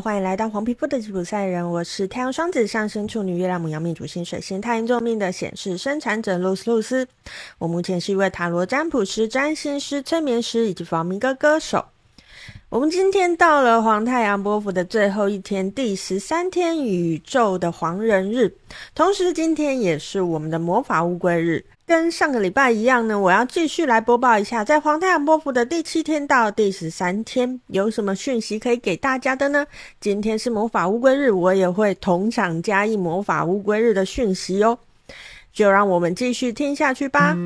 欢迎来到黄皮肤的吉普赛人。我是太阳双子上升处女月亮母羊命主星水星太阳救命的显示生产者露丝露丝。我目前是一位塔罗占卜师、占星师、催眠师以及房明歌歌手。我们今天到了黄太阳波符的最后一天，第十三天宇宙的黄人日，同时今天也是我们的魔法乌龟日。跟上个礼拜一样呢，我要继续来播报一下，在黄太阳波符的第七天到第十三天有什么讯息可以给大家的呢？今天是魔法乌龟日，我也会同场加一魔法乌龟日的讯息哦。就让我们继续听下去吧。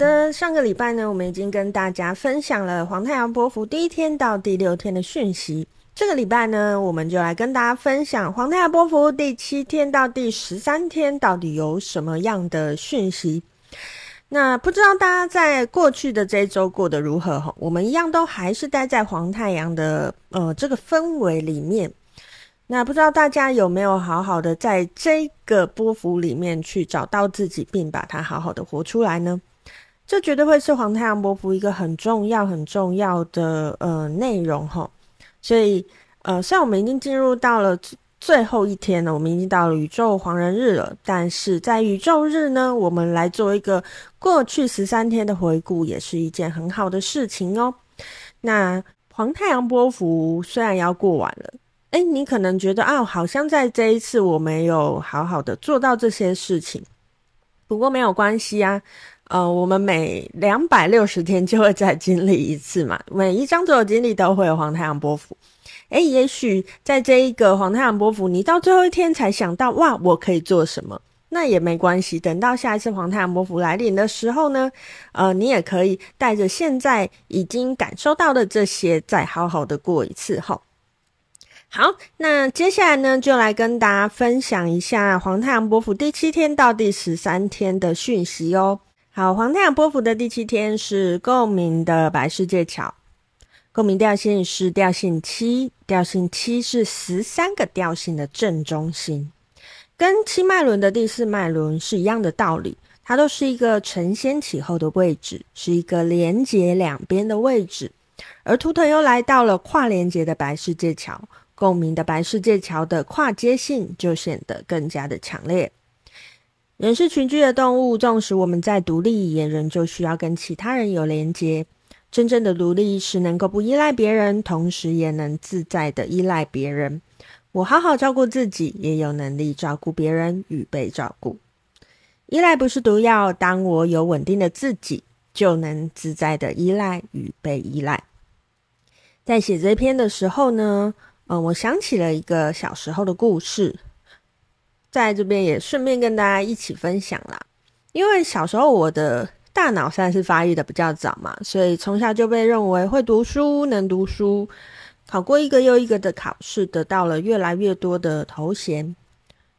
的，上个礼拜呢，我们已经跟大家分享了黄太阳波幅第一天到第六天的讯息。这个礼拜呢，我们就来跟大家分享黄太阳波幅第七天到第十三天到底有什么样的讯息。那不知道大家在过去的这一周过得如何？哈，我们一样都还是待在黄太阳的呃这个氛围里面。那不知道大家有没有好好的在这个波幅里面去找到自己，并把它好好的活出来呢？这绝对会是黄太阳波符一个很重要、很重要的呃内容齁。所以呃，虽然我们已经进入到了最后一天了，我们已经到了宇宙黄人日了，但是在宇宙日呢，我们来做一个过去十三天的回顾，也是一件很好的事情哦。那黄太阳波符虽然要过完了，诶，你可能觉得啊，好像在这一次我没有好好的做到这些事情，不过没有关系啊。呃，我们每两百六十天就会再经历一次嘛，每一张所有经历都会有黄太阳波符。诶，也许在这一个黄太阳波符，你到最后一天才想到，哇，我可以做什么？那也没关系，等到下一次黄太阳波符来临的时候呢，呃，你也可以带着现在已经感受到的这些，再好好的过一次齁。好，那接下来呢，就来跟大家分享一下黄太阳波符第七天到第十三天的讯息哦。好，黄太阳波幅的第七天是共鸣的白世界桥，共鸣调性是调性七，调性七是十三个调性的正中心，跟七脉轮的第四脉轮是一样的道理，它都是一个承先启后的位置，是一个连接两边的位置，而图腾又来到了跨连接的白世界桥，共鸣的白世界桥的跨接性就显得更加的强烈。人是群居的动物，纵使我们在独立，也仍旧需要跟其他人有连接。真正的独立是能够不依赖别人，同时也能自在的依赖别人。我好好照顾自己，也有能力照顾别人与被照顾。依赖不是毒药，当我有稳定的自己，就能自在的依赖与被依赖。在写这篇的时候呢，嗯、我想起了一个小时候的故事。在这边也顺便跟大家一起分享啦，因为小时候我的大脑算是发育的比较早嘛，所以从小就被认为会读书、能读书，考过一个又一个的考试，得到了越来越多的头衔。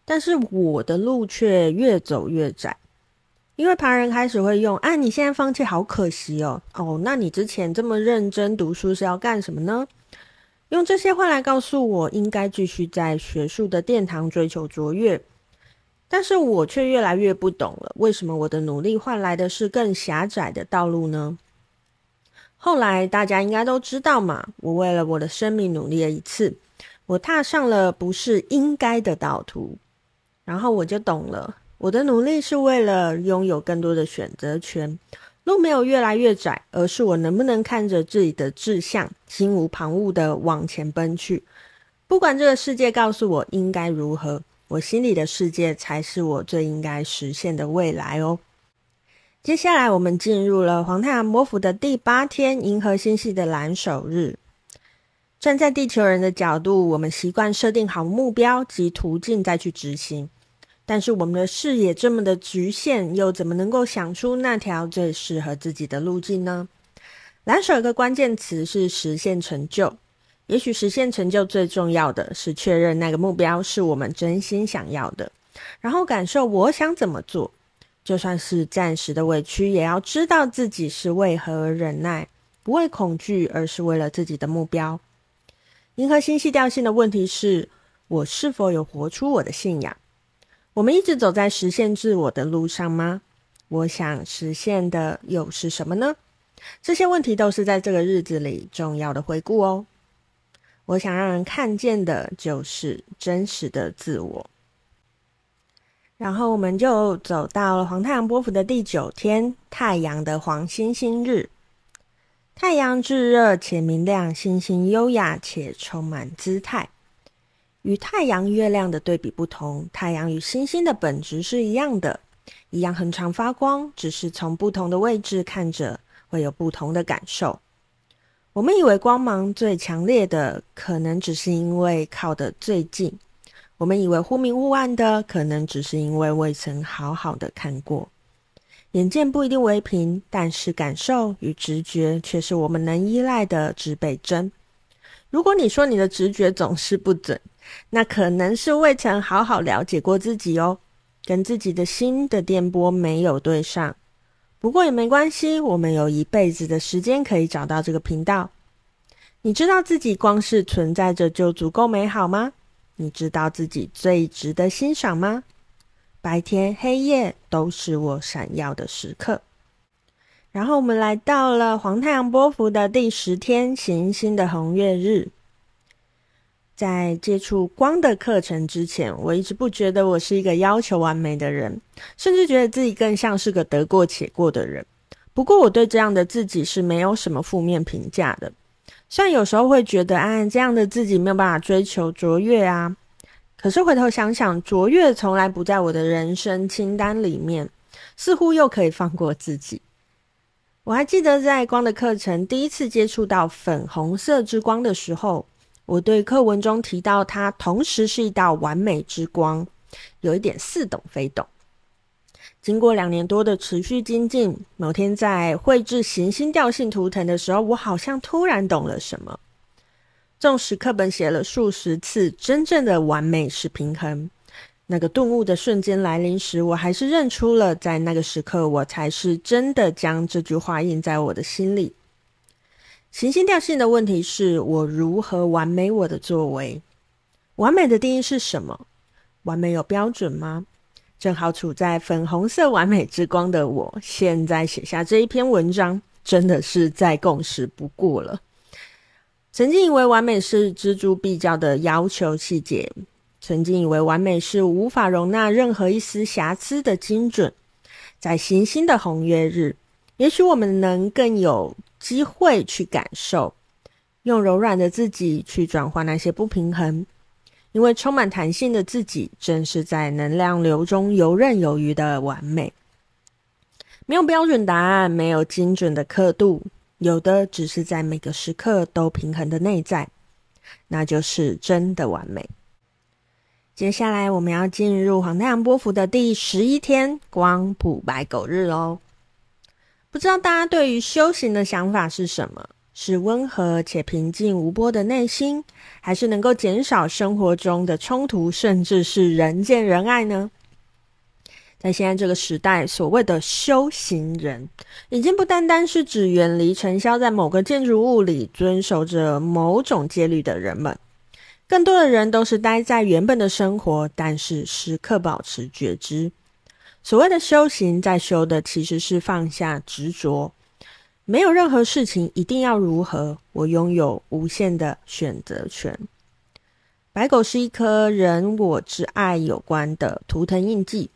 但是我的路却越走越窄，因为旁人开始会用“啊，你现在放弃好可惜哦，哦，那你之前这么认真读书是要干什么呢？”用这些话来告诉我，应该继续在学术的殿堂追求卓越，但是我却越来越不懂了，为什么我的努力换来的是更狭窄的道路呢？后来大家应该都知道嘛，我为了我的生命努力了一次，我踏上了不是应该的道途，然后我就懂了，我的努力是为了拥有更多的选择权。路没有越来越窄，而是我能不能看着自己的志向，心无旁骛的往前奔去。不管这个世界告诉我应该如何，我心里的世界才是我最应该实现的未来哦。接下来，我们进入了黄太阳魔府的第八天，银河星系的蓝手日。站在地球人的角度，我们习惯设定好目标及途径，再去执行。但是我们的视野这么的局限，又怎么能够想出那条最适合自己的路径呢？蓝手有个关键词是实现成就。也许实现成就最重要的是确认那个目标是我们真心想要的，然后感受我想怎么做，就算是暂时的委屈，也要知道自己是为何而忍耐，不为恐惧，而是为了自己的目标。银河星系调性的问题是。我是否有活出我的信仰？我们一直走在实现自我的路上吗？我想实现的又是什么呢？这些问题都是在这个日子里重要的回顾哦。我想让人看见的就是真实的自我。然后我们就走到了黄太阳波符的第九天，太阳的黄星星日。太阳炙热且明亮，星星优雅且充满姿态。与太阳、月亮的对比不同，太阳与星星的本质是一样的，一样恒常发光，只是从不同的位置看着，会有不同的感受。我们以为光芒最强烈的，可能只是因为靠得最近；我们以为忽明忽暗的，可能只是因为未曾好好的看过。眼见不一定为凭，但是感受与直觉却是我们能依赖的指北针。如果你说你的直觉总是不准，那可能是未曾好好了解过自己哦，跟自己的心的电波没有对上。不过也没关系，我们有一辈子的时间可以找到这个频道。你知道自己光是存在着就足够美好吗？你知道自己最值得欣赏吗？白天黑夜都是我闪耀的时刻。然后我们来到了黄太阳波幅的第十天，行星的红月日。在接触光的课程之前，我一直不觉得我是一个要求完美的人，甚至觉得自己更像是个得过且过的人。不过，我对这样的自己是没有什么负面评价的。虽然有时候会觉得，啊，这样的自己没有办法追求卓越啊。可是回头想想，卓越从来不在我的人生清单里面，似乎又可以放过自己。我还记得在光的课程第一次接触到粉红色之光的时候，我对课文中提到它同时是一道完美之光，有一点似懂非懂。经过两年多的持续精进，某天在绘制行星调性图腾的时候，我好像突然懂了什么。纵使课本写了数十次，真正的完美是平衡。那个顿悟的瞬间来临时，我还是认出了，在那个时刻，我才是真的将这句话印在我的心里。行星调性的问题是我如何完美我的作为？完美的定义是什么？完美有标准吗？正好处在粉红色完美之光的我，现在写下这一篇文章，真的是再共识不过了。曾经以为完美是錙铢必较的要求细节。曾经以为完美是无法容纳任何一丝瑕疵的精准，在行星的红月日，也许我们能更有机会去感受，用柔软的自己去转换那些不平衡，因为充满弹性的自己，正是在能量流中游刃有余的完美。没有标准答案，没有精准的刻度，有的只是在每个时刻都平衡的内在，那就是真的完美。接下来我们要进入黄太阳波符的第十一天，光谱白狗日喽。不知道大家对于修行的想法是什么？是温和且平静无波的内心，还是能够减少生活中的冲突，甚至是人见人爱呢？在现在这个时代，所谓的修行人，已经不单单是指远离尘嚣，在某个建筑物里遵守着某种戒律的人们。更多的人都是待在原本的生活，但是时刻保持觉知。所谓的修行，在修的其实是放下执着，没有任何事情一定要如何，我拥有无限的选择权。白狗是一颗人我之爱有关的图腾印记，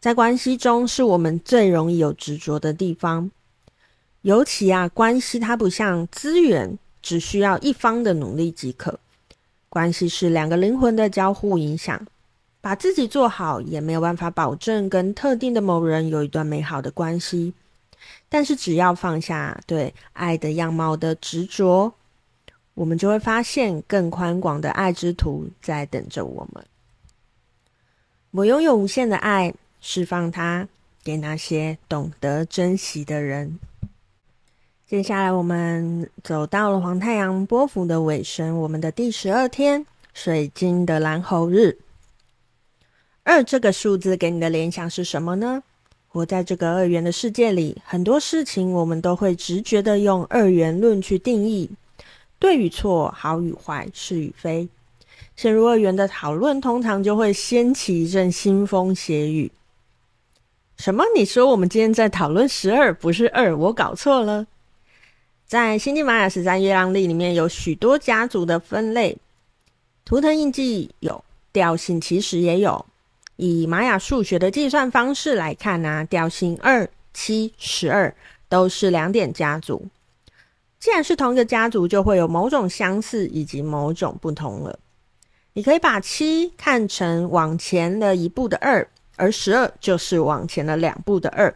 在关系中是我们最容易有执着的地方。尤其啊，关系它不像资源，只需要一方的努力即可。关系是两个灵魂的交互影响，把自己做好也没有办法保证跟特定的某人有一段美好的关系。但是只要放下对爱的样貌的执着，我们就会发现更宽广的爱之途在等着我们。我拥有无限的爱，释放它给那些懂得珍惜的人。接下来，我们走到了黄太阳波幅的尾声，我们的第十二天，水晶的蓝猴日。二这个数字给你的联想是什么呢？活在这个二元的世界里，很多事情我们都会直觉的用二元论去定义，对与错，好与坏，是与非。陷入二元的讨论，通常就会掀起一阵腥风血雨。什么？你说我们今天在讨论十二，不是二？我搞错了。在新际玛雅十三月亮历里面有许多家族的分类，图腾印记有，调性其实也有。以玛雅数学的计算方式来看呢、调性二、七、十二都是两点家族。既然是同一个家族，就会有某种相似以及某种不同了。你可以把七看成往前了一步的二，而十二就是往前了两步的二。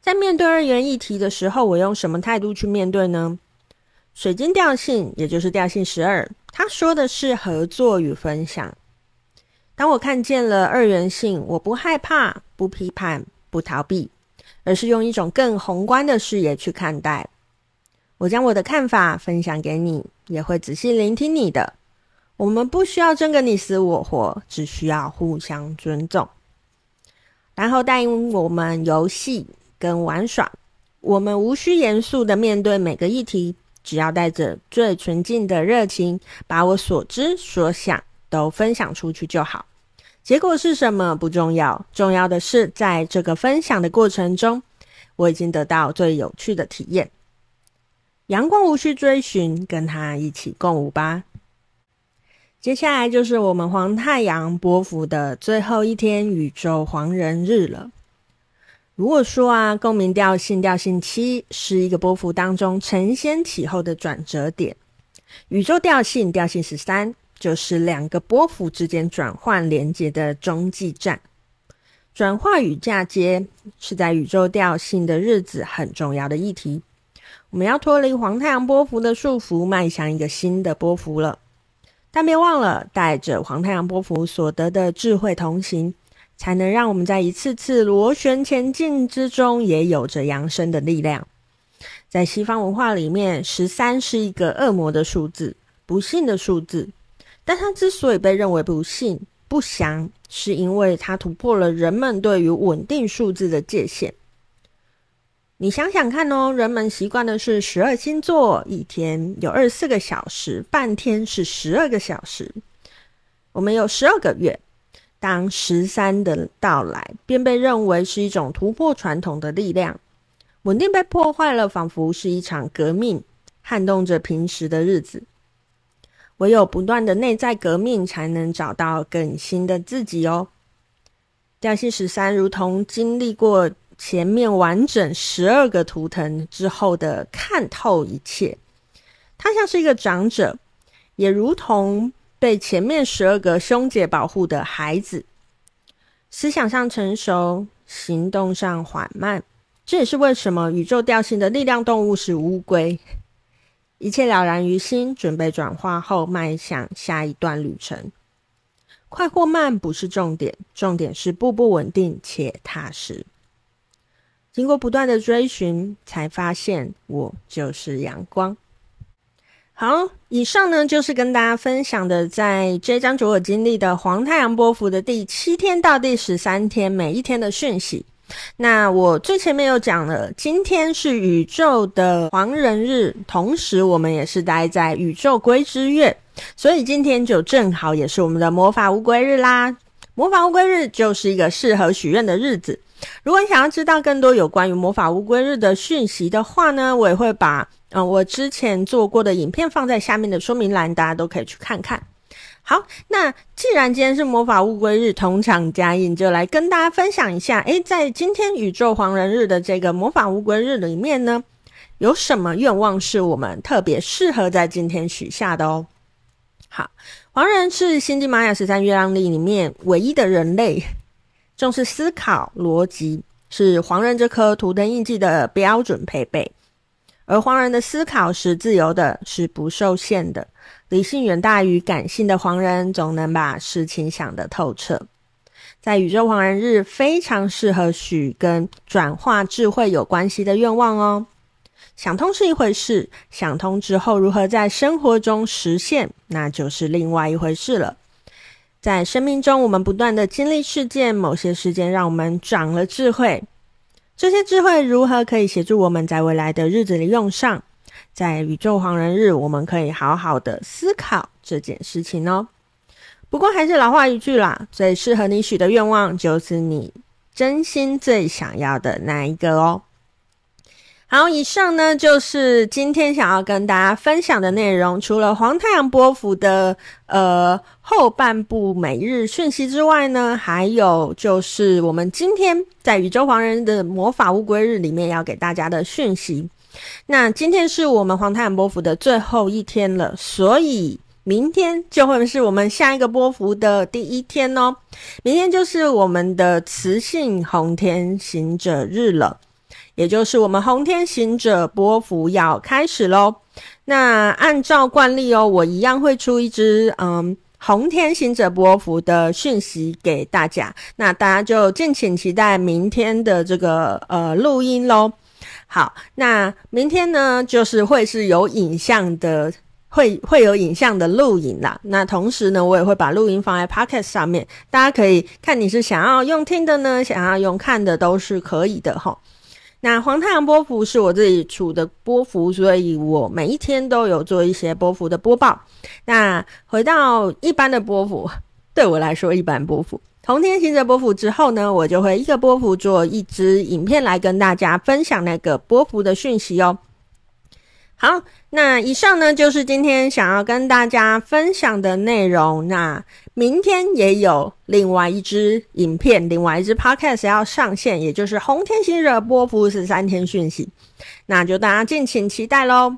在面对二元议题的时候，我用什么态度去面对呢？水晶调性，也就是调性十二，它说的是合作与分享。当我看见了二元性，我不害怕，不批判，不逃避，而是用一种更宏观的视野去看待。我将我的看法分享给你，也会仔细聆听你的。我们不需要争个你死我活，只需要互相尊重，然后带领我们游戏跟玩耍。我们无需严肃的面对每个议题，只要带着最纯净的热情，把我所知所想都分享出去就好。结果是什么不重要，重要的是在这个分享的过程中，我已经得到最有趣的体验。阳光无需追寻，跟他一起共舞吧。接下来就是我们黄太阳波幅的最后一天——宇宙黄人日了。如果说啊，共鸣调性调性七是一个波幅当中承先启后的转折点，宇宙调性调性十三就是两个波幅之间转换连接的中继站。转化与嫁接是在宇宙调性的日子很重要的议题。我们要脱离黄太阳波幅的束缚，迈向一个新的波幅了。但别忘了，带着黄太阳波幅所得的智慧同行，才能让我们在一次次螺旋前进之中，也有着扬升的力量。在西方文化里面，十三是一个恶魔的数字，不幸的数字。但它之所以被认为不幸、不祥，是因为它突破了人们对于稳定数字的界限。你想想看哦，人们习惯的是十二星座，一天有二十四个小时，半天是十二个小时。我们有十二个月，当十三的到来，便被认为是一种突破传统的力量。稳定被破坏了，仿佛是一场革命，撼动着平时的日子。唯有不断的内在革命，才能找到更新的自己哦。调性十三，如同经历过。前面完整十二个图腾之后的看透一切，他像是一个长者，也如同被前面十二个兄姐保护的孩子，思想上成熟，行动上缓慢。这也是为什么宇宙调性的力量动物是乌龟，一切了然于心，准备转化后迈向下一段旅程。快或慢不是重点，重点是步步稳定且踏实。经过不断的追寻，才发现我就是阳光。好，以上呢就是跟大家分享的，在这张主我经历的黄太阳波幅的第七天到第十三天每一天的讯息。那我最前面有讲了，今天是宇宙的黄人日，同时我们也是待在宇宙龟之月，所以今天就正好也是我们的魔法乌龟日啦。魔法乌龟日就是一个适合许愿的日子。如果你想要知道更多有关于魔法乌龟日的讯息的话呢，我也会把嗯、我之前做过的影片放在下面的说明栏，大家都可以去看看。好，那既然今天是魔法乌龟日，同场加映，就来跟大家分享一下，诶，在今天宇宙黄人日的这个魔法乌龟日里面呢，有什么愿望是我们特别适合在今天许下的哦？好，黄人是星际玛雅十三月亮历里面唯一的人类。重视思考逻辑，是黄人这颗图腾印记的标准配备。而黄人的思考是自由的，是不受限的。理性远大于感性的黄人，总能把事情想得透彻。在宇宙黄人日，非常适合许跟转化智慧有关系的愿望哦。想通是一回事，想通之后如何在生活中实现，那就是另外一回事了。在生命中，我们不断的经历事件，某些事件让我们长了智慧。这些智慧如何可以协助我们在未来的日子里用上？在宇宙黄人日，我们可以好好的思考这件事情哦。不过还是老话一句啦，最适合你许的愿望，就是你真心最想要的那一个哦。好，以上呢就是今天想要跟大家分享的内容。除了黄太阳波幅的呃后半部每日讯息之外呢，还有就是我们今天在宇宙黄人的魔法乌龟日里面要给大家的讯息。那今天是我们黄太阳波幅的最后一天了，所以明天就会是我们下一个波幅的第一天哦。明天就是我们的雌性红天行者日了。也就是我们红天行者波幅要开始喽。那按照惯例哦，我一样会出一支嗯红天行者波幅的讯息给大家。那大家就敬请期待明天的这个呃录音喽。好，那明天呢就是会是有影像的，会会有影像的录影啦。那同时呢，我也会把录音放在 Podcast 上面，大家可以看你是想要用听的呢，想要用看的都是可以的齁。那黄太阳波幅是我自己出的波幅，所以我每一天都有做一些波幅的播报。那回到一般的波幅，对我来说，一般波幅，同天行者波幅之后呢，我就会一个波幅做一支影片来跟大家分享那个波幅的讯息哦。好，那以上呢就是今天想要跟大家分享的内容。那明天也有另外一支影片，另外一支 podcast 要上线，也就是红天星热播服务十三天讯息，那就大家敬请期待喽。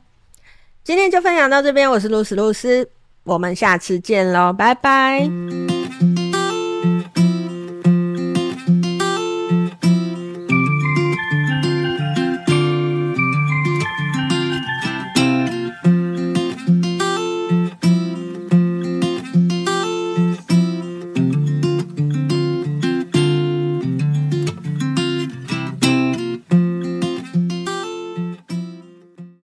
今天就分享到这边，我是露丝露丝，我们下次见喽，拜拜。